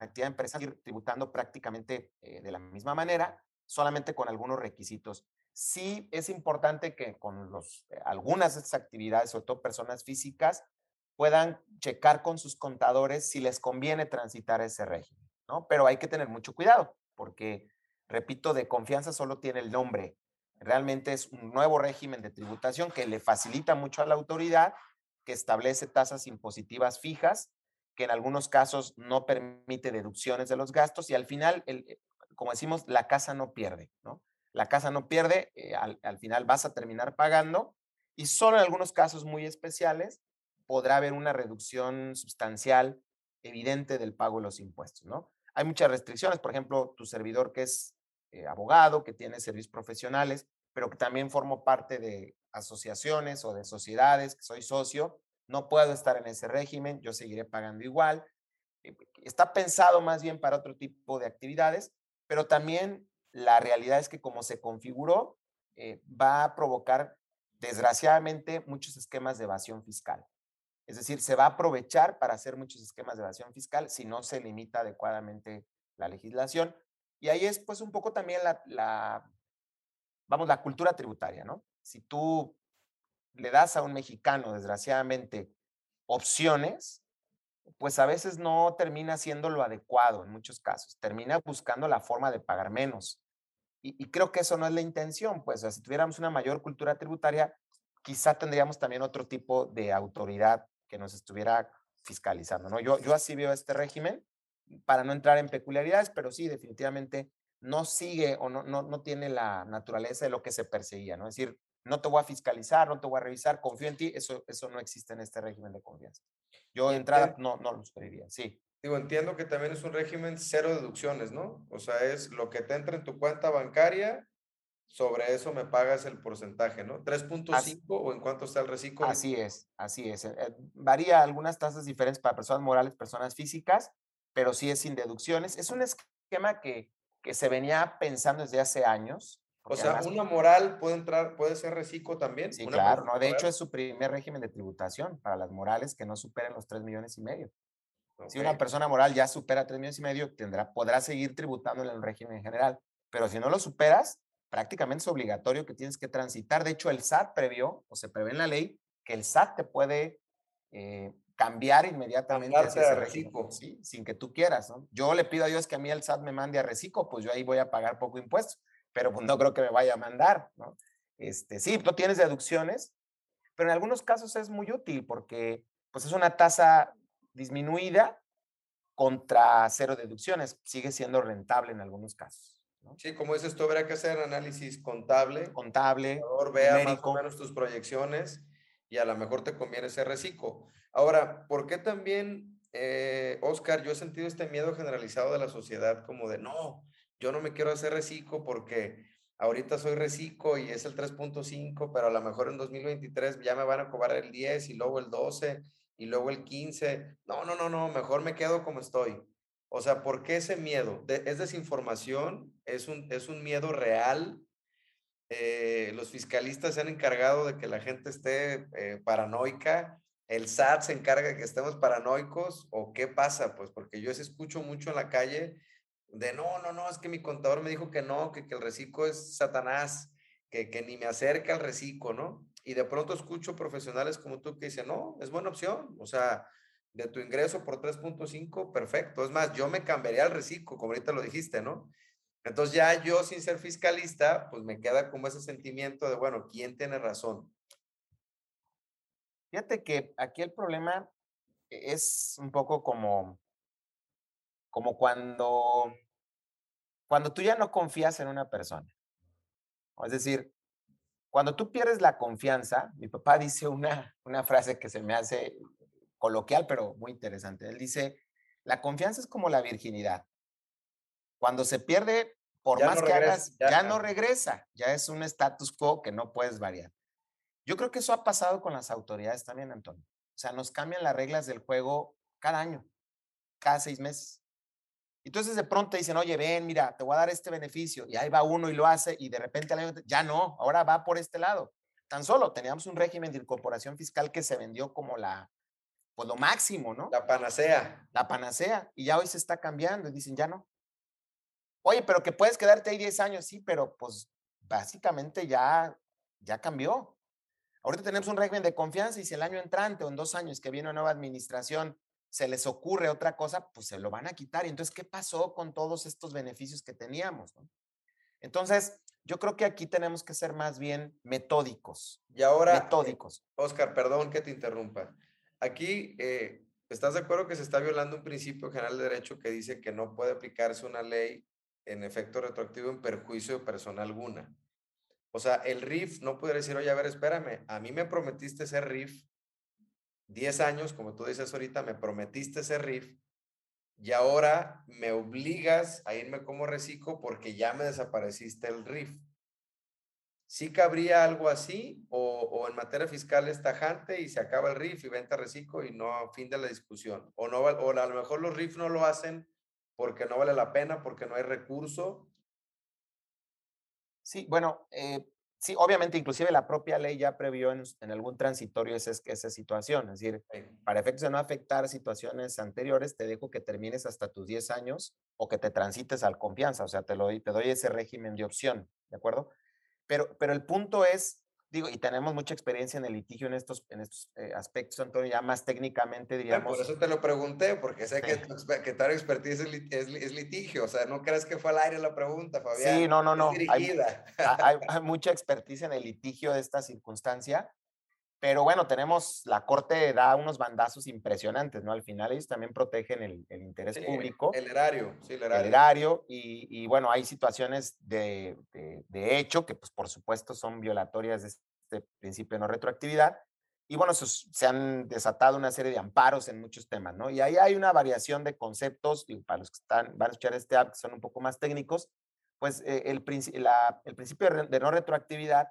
actividad empresarial tributando prácticamente eh, de la misma manera, solamente con algunos requisitos. Sí es importante que con los, eh, algunas de estas actividades, sobre todo personas físicas, puedan checar con sus contadores si les conviene transitar ese régimen, ¿no? Pero hay que tener mucho cuidado, porque, repito, de confianza solo tiene el nombre Realmente es un nuevo régimen de tributación que le facilita mucho a la autoridad, que establece tasas impositivas fijas, que en algunos casos no permite deducciones de los gastos y al final, eh, como decimos, la casa no pierde, ¿no? La casa no pierde, eh, al, al final vas a terminar pagando y solo en algunos casos muy especiales podrá haber una reducción sustancial evidente del pago de los impuestos, ¿no? Hay muchas restricciones, por ejemplo, tu servidor que es eh, abogado, que tiene servicios profesionales, pero que también formo parte de asociaciones o de sociedades, que soy socio, no puedo estar en ese régimen, yo seguiré pagando igual. Eh, está pensado más bien para otro tipo de actividades, pero también la realidad es que como se configuró, eh, va a provocar, desgraciadamente, muchos esquemas de evasión fiscal. Es decir, se va a aprovechar para hacer muchos esquemas de evasión fiscal si no se limita adecuadamente la legislación. Y ahí es pues un poco también la, vamos, la cultura tributaria, ¿no? Si tú le das a un mexicano, desgraciadamente, opciones, pues a veces no termina siendo lo adecuado en muchos casos, termina buscando la forma de pagar menos. Y, creo que eso no es la intención, pues si tuviéramos una mayor cultura tributaria, quizá tendríamos también otro tipo de autoridad que nos estuviera fiscalizando, ¿no? Yo, yo así veo este régimen para no entrar en peculiaridades, pero sí, definitivamente no sigue o no, no, no tiene la naturaleza de lo que se perseguía, ¿no? Es decir, no te voy a fiscalizar, no te voy a revisar, confío en ti, eso, eso no existe en este régimen de confianza. Yo de entrada no, no lo sugeriría, sí. Digo, entiendo que también es un régimen cero deducciones, ¿no? O sea, es lo que te entra en tu cuenta bancaria, sobre eso me pagas el porcentaje, ¿no? 3.5 o en cuánto está el reciclo. Así es, así es. Eh, varía algunas tasas diferentes para personas morales, personas físicas, pero sí es sin deducciones. Es un esquema que, que se venía pensando desde hace años. O sea, una moral puede entrar, puede ser reciclo también. Sí, claro, no, de hecho es su primer régimen de tributación para las morales que no superen los 3 millones y medio. Si una persona moral ya supera 3 millones y medio, tendrá, podrá seguir tributando en el régimen en general. Pero si no lo superas, prácticamente es obligatorio que tienes que transitar. De hecho, el SAT previó, o se prevé en la ley, que el SAT te puede eh, cambiar inmediatamente hacia ese reciclo, ¿sí? sin que tú quieras. ¿no? Yo le pido a Dios que a mí el SAT me mande a reciclo, pues yo ahí voy a pagar poco impuesto, pero pues no creo que me vaya a mandar. ¿no? Este, sí, tú tienes deducciones, pero en algunos casos es muy útil porque pues es una tasa disminuida contra cero deducciones. Sigue siendo rentable en algunos casos. Sí, como dices, tú habrá que hacer análisis contable. Contable. Por favor, vea más o menos tus proyecciones y a lo mejor te conviene ese reciclo. Ahora, ¿por qué también, eh, Oscar, yo he sentido este miedo generalizado de la sociedad como de, no, yo no me quiero hacer reciclo porque ahorita soy reciclo y es el 3.5, pero a lo mejor en 2023 ya me van a cobrar el 10 y luego el 12 y luego el 15. No, no, no, no, mejor me quedo como estoy. O sea, ¿por qué ese miedo? ¿Es desinformación? ¿Es un, es un miedo real? Eh, los fiscalistas se han encargado de que la gente esté eh, paranoica, el SAT se encarga de que estemos paranoicos, o qué pasa, pues, porque yo escucho mucho en la calle de no, no, no, es que mi contador me dijo que no, que, que el reciclo es Satanás, que, que ni me acerca al reciclo, ¿no? Y de pronto escucho profesionales como tú que dicen, no, es buena opción, o sea, de tu ingreso por 3.5, perfecto. Es más, yo me cambiaría al reciclo, como ahorita lo dijiste, ¿no? Entonces ya yo sin ser fiscalista, pues me queda como ese sentimiento de, bueno, ¿quién tiene razón? Fíjate que aquí el problema es un poco como, como cuando, cuando tú ya no confías en una persona. Es decir, cuando tú pierdes la confianza, mi papá dice una, una frase que se me hace coloquial, pero muy interesante. Él dice, la confianza es como la virginidad. Cuando se pierde, por más que hagas, ya, no regresa. Ya es un status quo que no puedes variar. Yo creo que eso ha pasado con las autoridades también, Antonio. O sea, nos cambian las reglas del juego cada año, cada seis meses. Entonces de pronto dicen, oye, ven, mira, te voy a dar este beneficio. Y ahí va uno y lo hace y de repente al año, ya no, ahora va por este lado. Tan solo teníamos un régimen de incorporación fiscal que se vendió como la, pues lo máximo, ¿no? La panacea. La panacea. Y ya hoy se está cambiando y dicen, ya no. Oye, pero que puedes quedarte ahí 10 años, sí, pero pues básicamente ya, ya cambió. Ahorita tenemos un régimen de confianza y si el año entrante o en dos años que viene una nueva administración se les ocurre otra cosa, pues se lo van a quitar. Y entonces, ¿qué pasó con todos estos beneficios que teníamos? Entonces, yo creo que aquí tenemos que ser más bien metódicos. Y ahora, eh, metódicos. Oscar, perdón que te interrumpa. Aquí, eh, ¿estás de acuerdo que se está violando un principio general de derecho que dice que no puede aplicarse una ley en efecto retroactivo en perjuicio de persona alguna. O sea, el RIF no puede decir, oye, a ver, espérame, a mí me prometiste ser RIF 10 años, como tú dices ahorita, me prometiste ser RIF y ahora me obligas a irme como reciclo porque ya me desapareciste el RIF. ¿Sí cabría algo así o, o, en materia fiscal es tajante y se acaba el RIF y venta reciclo y no fin de la discusión? O, no, o a lo mejor los RIF no lo hacen porque no vale la pena, porque no hay recurso. Sí, bueno, eh, sí, obviamente, inclusive la propia ley ya previó en, algún transitorio esa, esa situación. Es decir, para efectos de no afectar situaciones anteriores, te dejo que termines hasta tus 10 años o que te transites al confianza. O sea, te, lo, te doy ese régimen de opción, ¿de acuerdo? Pero, pero el punto es digo, y tenemos mucha experiencia en el litigio en estos, en estos eh, aspectos, Antonio, ya más técnicamente diríamos. por eso te lo pregunté, porque sé que, tu, que tu expertise es, es, litigio, o sea, no crees que fue al aire la pregunta, Fabián. Sí, no, no, no. Hay, hay, hay, mucha expertise en el litigio de esta circunstancia, pero bueno, tenemos, la Corte da unos bandazos impresionantes, ¿no? Al final ellos también protegen el, el interés público. El erario, sí, el erario. El erario, y, y bueno, hay situaciones de, de, de, hecho que, pues, por supuesto, son violatorias de este principio de no retroactividad. Y bueno, se, se han desatado una serie de amparos en muchos temas, ¿no? Y ahí hay una variación de conceptos, y para los que están, van a escuchar este app, que son un poco más técnicos, pues eh, el, la, el principio de no retroactividad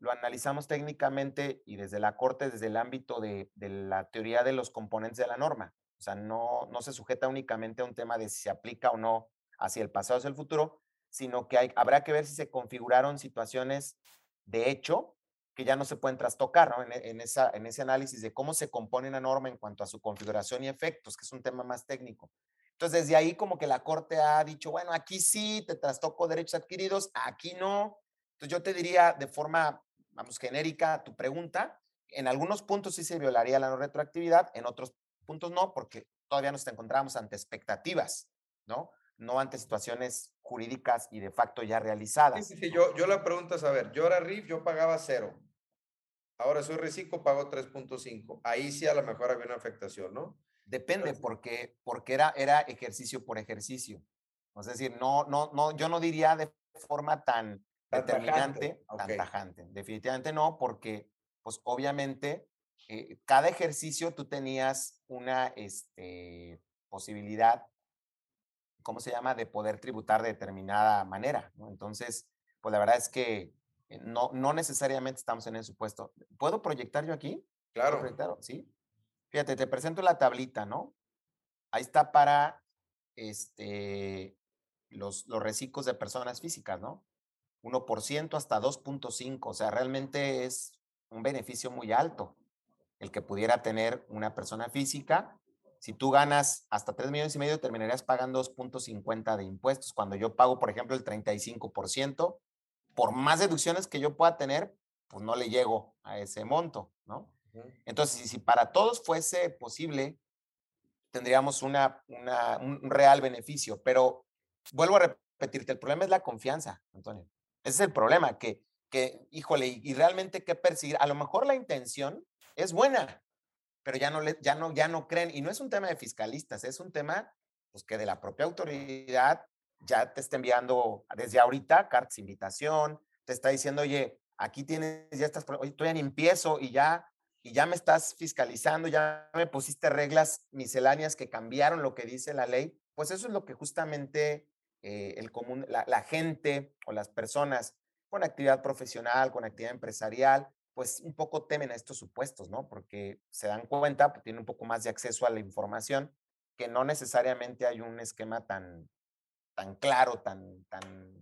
lo analizamos técnicamente y desde la Corte, desde el ámbito de, de, la teoría de los componentes de la norma. O sea, no, no se sujeta únicamente a un tema de si se aplica o no hacia el pasado o hacia el futuro, sino que hay, habrá que ver si se configuraron situaciones de hecho que ya no se pueden trastocar ¿no? en, en, esa, en ese análisis de cómo se compone una norma en cuanto a su configuración y efectos, que es un tema más técnico. Entonces, desde ahí como que la Corte ha dicho, bueno, aquí sí te trastoco derechos adquiridos, aquí no. Entonces, yo te diría de forma vamos, genérica tu pregunta, en algunos puntos sí se violaría la no retroactividad, en otros puntos no, porque todavía nos encontramos ante expectativas, ¿no? No ante situaciones jurídicas y de facto ya realizadas. Sí, sí, Yo, yo la pregunta es, a ver, yo era RIF, yo pagaba cero. Ahora soy reciclo, pago 3.5. Ahí sí a lo mejor había una afectación, ¿no? Depende, porque, porque era, era ejercicio por ejercicio. Es decir, no, no, no, yo no diría de forma tan, determinante, tan tajante. Definitivamente no, porque, pues obviamente, eh, cada ejercicio tú tenías una este, posibilidad, ¿cómo se llama?, de poder tributar de determinada manera, ¿no? Entonces, pues la verdad es que eh, no, no necesariamente estamos en ese supuesto. ¿Puedo proyectar yo aquí? Claro. Sí. Fíjate, te presento la tablita, ¿no? Ahí está para este, los, los reciclos de personas físicas, ¿no? 1% hasta 2.5, o sea, realmente es un beneficio muy alto el que pudiera tener una persona física. Si tú ganas hasta 3 millones y medio, terminarías pagando 2.50 de impuestos. Cuando yo pago, por ejemplo, el 35%, por más deducciones que yo pueda tener, pues no le llego a ese monto, ¿no? Entonces, si para todos fuese posible, tendríamos una, un real beneficio. Pero vuelvo a repetirte, el problema es la confianza, Antonio. Ese es el problema, que, que híjole, y, realmente qué perseguir. A lo mejor la intención es buena, pero ya no, le, ya, no, ya no creen. Y no es un tema de fiscalistas, es un tema pues, que de la propia autoridad ya te está enviando desde ahorita cartas de invitación, te está diciendo, oye, aquí tienes, ya estás, oye, ya ni empiezo y ya y ya me estás fiscalizando, ya me pusiste reglas misceláneas que cambiaron lo que dice la ley, pues eso es lo que justamente eh, el común, la, gente o las personas con actividad profesional, con actividad empresarial, pues un poco temen a estos supuestos, ¿no? Porque se dan cuenta, pues, tienen un poco más de acceso a la información, que no necesariamente hay un esquema tan, tan claro, tan, tan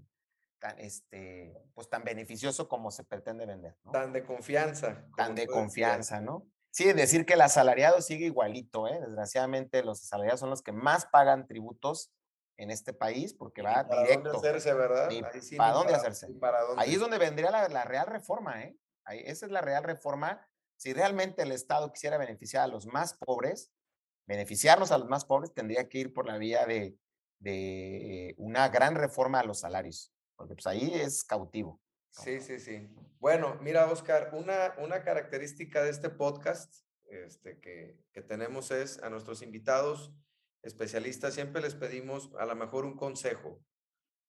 tan, este, pues, tan beneficioso como se pretende vender. Tan de confianza. Tan de confianza, ¿no? Sí, decir que el asalariado sigue igualito, ¿eh? Desgraciadamente los asalariados son los que más pagan tributos en este país porque va para directo. Dónde hacerse, ¿verdad? ¿Para dónde hacerse? Ahí es donde vendría la, la real reforma, ¿eh? Ahí, esa es la real reforma. Si realmente el Estado quisiera beneficiar a los más pobres, beneficiarnos a los más pobres, tendría que ir por la vía de, de una gran reforma a los salarios porque pues ahí es cautivo. Sí, sí, sí. Bueno, mira, Oscar, una, una característica de este podcast este, que, que tenemos es a nuestros invitados especialistas, siempre les pedimos a lo mejor un consejo,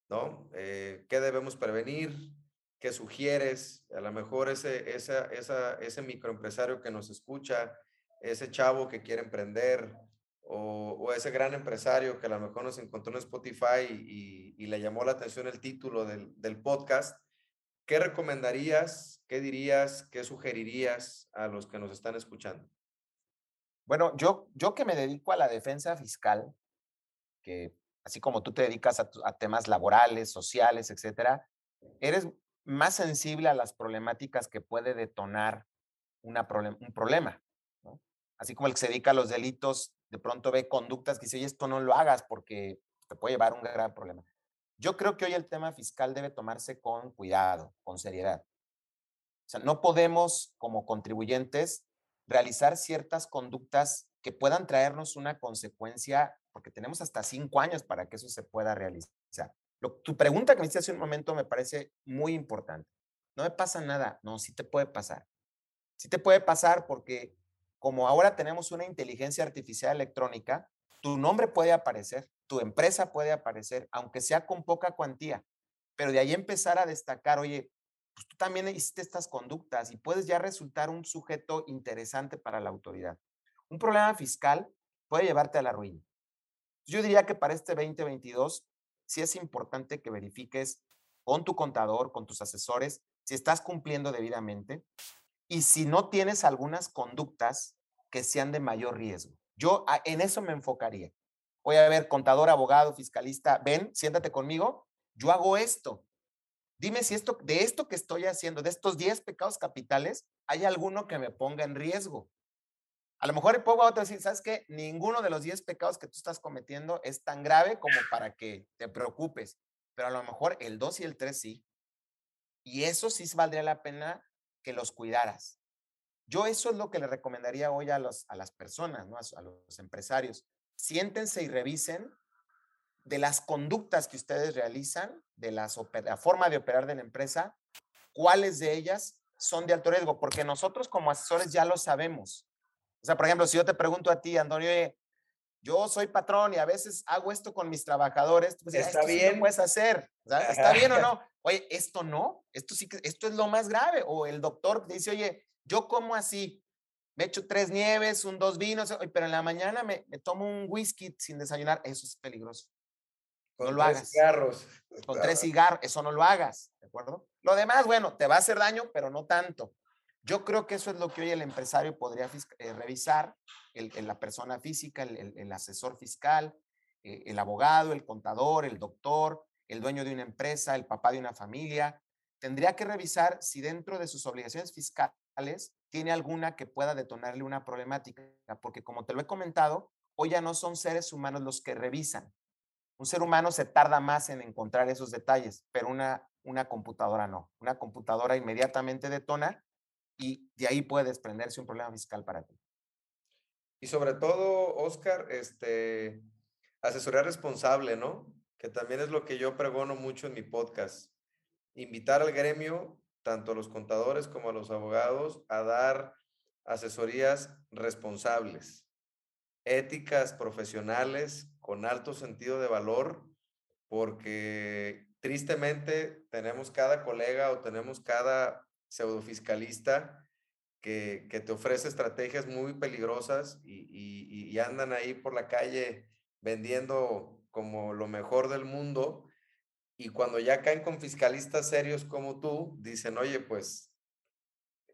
¿no? Eh, ¿Qué debemos prevenir? ¿Qué sugieres? A lo mejor ese, esa, esa, ese microempresario que nos escucha, ese chavo que quiere emprender, o, ese gran empresario que a lo mejor nos encontró en Spotify y, le llamó la atención el título del, del, podcast, ¿qué recomendarías, qué dirías, qué sugerirías a los que nos están escuchando? Bueno, yo, yo que me dedico a la defensa fiscal, que así como tú te dedicas a, temas laborales, sociales, etcétera, eres más sensible a las problemáticas que puede detonar una un problema. Así como el que se dedica a los delitos de pronto ve conductas que dice, oye, esto no lo hagas porque te puede llevar a un gran problema. Yo creo que hoy el tema fiscal debe tomarse con cuidado, con seriedad. O sea, no podemos como contribuyentes realizar ciertas conductas que puedan traernos una consecuencia, porque tenemos hasta cinco años para que eso se pueda realizar. Tu pregunta que me hiciste hace un momento me parece muy importante. No me pasa nada. No, sí te puede pasar. Sí te puede pasar porque como ahora tenemos una inteligencia artificial electrónica, tu nombre puede aparecer, tu empresa puede aparecer, aunque sea con poca cuantía, pero de ahí empezar a destacar, oye, pues tú también hiciste estas conductas y puedes ya resultar un sujeto interesante para la autoridad. Un problema fiscal puede llevarte a la ruina. Yo diría que para este 2022 sí es importante que verifiques con tu contador, con tus asesores, si estás cumpliendo debidamente, y si no tienes algunas conductas que sean de mayor riesgo. Yo en eso me enfocaría. Voy a ver, contador, abogado, fiscalista, ven, siéntate conmigo, yo hago esto. Dime si esto, de esto que estoy haciendo, de estos 10 pecados capitales, hay alguno que me ponga en riesgo. A lo mejor puedo a decir, ¿sabes qué? Ninguno de los 10 pecados que tú estás cometiendo es tan grave como para que te preocupes, pero a lo mejor el 2 y el 3 sí. Y eso sí valdría la pena que los cuidaras. Yo eso es lo que le recomendaría hoy a, los, a las personas, ¿no? a, los empresarios. Siéntense y revisen de las conductas que ustedes realizan, de la forma de operar de la empresa, cuáles de ellas son de alto riesgo, porque nosotros como asesores ya lo sabemos. O sea, por ejemplo, si yo te pregunto a ti, Antonio, yo soy patrón y a veces hago esto con mis trabajadores, pues está bien. Sí puedes hacer, ¿está bien o <laughs> no? Oye, esto no, esto sí que, esto es lo más grave. O el doctor dice, oye, yo como así, me echo tres nieves, un dos vinos, pero en la mañana me, tomo un whisky sin desayunar, eso es peligroso. Con no lo hagas. cigarros. Con tres cigarros, eso no lo hagas, ¿de acuerdo? Lo demás, bueno, te va a hacer daño, pero no tanto. Yo creo que eso es lo que hoy el empresario podría eh, revisar, el, la persona física, el, asesor fiscal, eh, el abogado, el contador, el doctor, el dueño de una empresa, el papá de una familia. Tendría que revisar si dentro de sus obligaciones fiscales tiene alguna que pueda detonarle una problemática, porque como te lo he comentado, hoy ya no son seres humanos los que revisan. Un ser humano se tarda más en encontrar esos detalles, pero una, una computadora no. Una computadora inmediatamente detona y de ahí puede desprenderse un problema fiscal para ti. Y sobre todo, Oscar, este, asesoría responsable, ¿no? Que también es lo que yo pregono mucho en mi podcast. Invitar al gremio tanto a los contadores como a los abogados a dar asesorías responsables, éticas profesionales con alto sentido de valor, porque tristemente tenemos cada colega o tenemos cada pseudofiscalista que, que te ofrece estrategias muy peligrosas y, y, y andan ahí por la calle vendiendo como lo mejor del mundo y cuando ya caen con fiscalistas serios como tú, dicen, oye, pues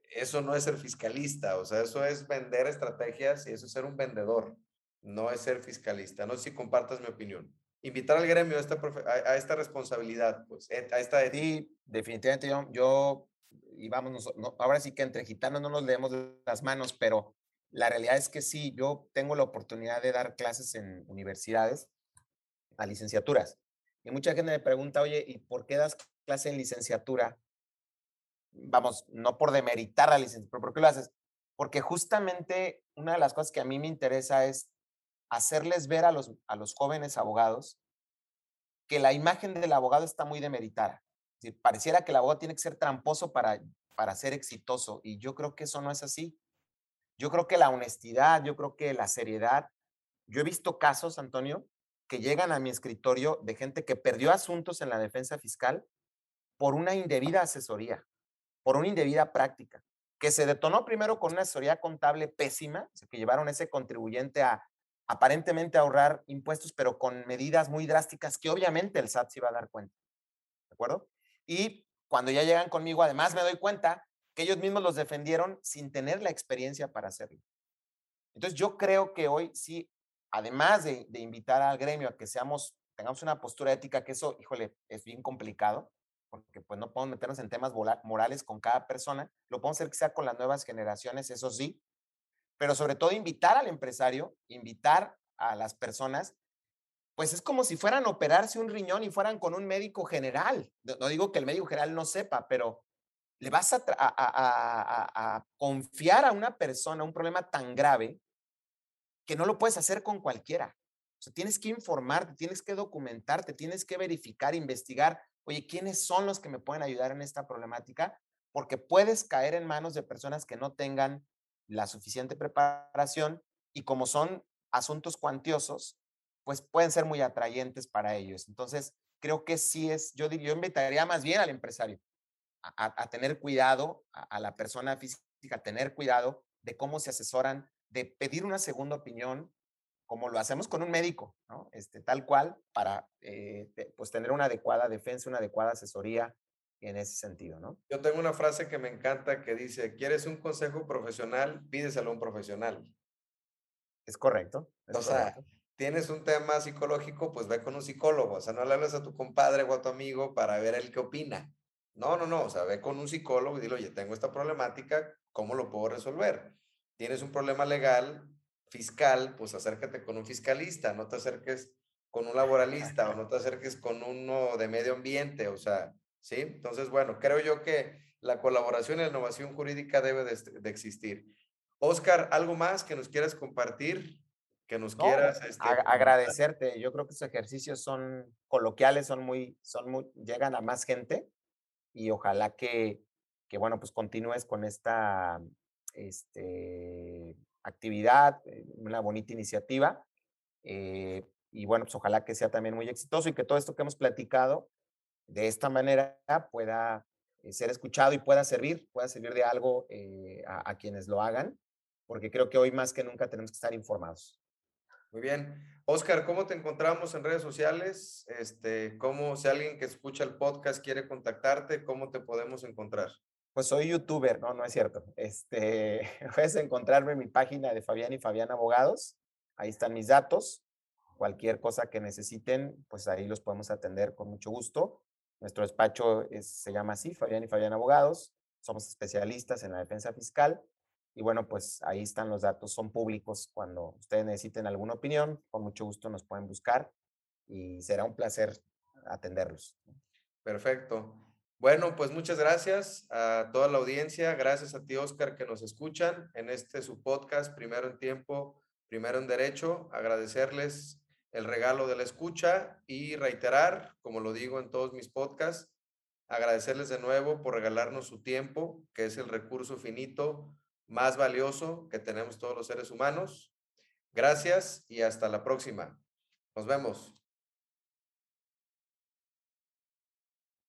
eso no es ser fiscalista, o sea, eso es vender estrategias y eso es ser un vendedor, no es ser fiscalista. No sé si compartas mi opinión. Invitar al gremio a esta, a, esta responsabilidad, pues, eh, a esta... Sí, definitivamente yo, yo y vamos, ahora sí que entre gitanos no nos leemos las manos, pero la realidad es que sí, yo tengo la oportunidad de dar clases en universidades a licenciaturas. Y mucha gente me pregunta, oye, ¿y por qué das clase en licenciatura? Vamos, no por demeritar la licenciatura, pero ¿por qué lo haces? Porque justamente una de las cosas que a mí me interesa es hacerles ver a los, a los jóvenes abogados que la imagen del abogado está muy demeritada. pareciera que el abogado tiene que ser tramposo para, para ser exitoso y yo creo que eso no es así. Yo creo que la honestidad, yo creo que la seriedad. Yo he visto casos, Antonio, que llegan a mi escritorio de gente que perdió asuntos en la defensa fiscal por una indebida asesoría, por una indebida práctica, que se detonó primero con una asesoría contable pésima, que llevaron ese contribuyente a aparentemente ahorrar impuestos, pero con medidas muy drásticas que obviamente el SAT se iba a dar cuenta. ¿De acuerdo? Y cuando ya llegan conmigo, además me doy cuenta que ellos mismos los defendieron sin tener la experiencia para hacerlo. Entonces yo creo que hoy sí además de, invitar al gremio a que seamos, tengamos una postura ética, que eso, híjole, es bien complicado, porque pues no podemos meternos en temas morales con cada persona, lo podemos hacer sea con las nuevas generaciones, eso sí, pero sobre todo invitar al empresario, invitar a las personas, pues es como si fueran a operarse un riñón y fueran con un médico general. No, digo que el médico general no sepa, pero le vas a, confiar a una persona un problema tan grave que no lo puedes hacer con cualquiera. O sea, tienes que informarte, tienes que documentarte, tienes que verificar, investigar, oye, ¿quiénes son los que me pueden ayudar en esta problemática? Porque puedes caer en manos de personas que no tengan la suficiente preparación y como son asuntos cuantiosos, pues pueden ser muy atrayentes para ellos. Entonces, creo que sí es, yo, yo invitaría más bien al empresario a, tener cuidado, a, la persona física, a tener cuidado de cómo se asesoran de pedir una segunda opinión, como lo hacemos con un médico. Este, tal cual, para eh, pues tener una adecuada defensa, una adecuada asesoría en ese sentido, ¿no? Yo tengo una frase que me encanta que dice, ¿quieres un consejo profesional? Pídeselo a un profesional. Es correcto. o sea, tienes un tema psicológico, pues ve con un psicólogo. O sea, no le hables a tu compadre o a tu amigo para ver el qué opina. No, no, no. O sea, ve con un psicólogo y dile, oye, tengo esta problemática, ¿cómo lo puedo resolver? tienes un problema legal, fiscal, pues acércate con un fiscalista, no te acerques con un laboralista o <laughs> no te acerques con uno de medio ambiente, o sea, ¿sí? Entonces, bueno, creo yo que la colaboración y la innovación jurídica debe de, existir. Oscar, ¿algo más que nos quieras compartir? Que nos quieras... Este, agradecerte. Yo creo que esos ejercicios son coloquiales, son muy, son muy, llegan a más gente y ojalá que, que bueno, pues continúes con esta este, actividad, eh, una bonita iniciativa. Eh, y bueno, pues ojalá que sea también muy exitoso y que todo esto que hemos platicado de esta manera pueda eh, ser escuchado y pueda servir, pueda servir de algo a, quienes lo hagan, porque creo que hoy más que nunca tenemos que estar informados. Muy bien. Oscar, ¿cómo te encontramos en redes sociales? Este, ¿cómo, si alguien que escucha el podcast quiere contactarte, cómo te podemos encontrar? Pues soy youtuber, no, no es cierto. <laughs> Este, <laughs> puedes encontrarme en mi página de Fabián y Fabián Abogados. Ahí están mis datos. Cualquier cosa que necesiten, pues ahí los podemos atender con mucho gusto. Nuestro despacho se llama así, Fabián y Fabián Abogados. Somos especialistas en la defensa fiscal. Y bueno, pues ahí están los datos, son públicos. Cuando ustedes necesiten alguna opinión, con mucho gusto nos pueden buscar y será un placer atenderlos. Perfecto. Bueno, pues muchas gracias a toda la audiencia. Gracias a ti, Oscar, que nos escuchan en este su podcast, Primero en Tiempo, Primero en Derecho. Agradecerles el regalo de la escucha y reiterar, como lo digo en todos mis podcasts, agradecerles de nuevo por regalarnos su tiempo, que es el recurso finito más valioso que tenemos todos los seres humanos. Gracias y hasta la próxima. Nos vemos.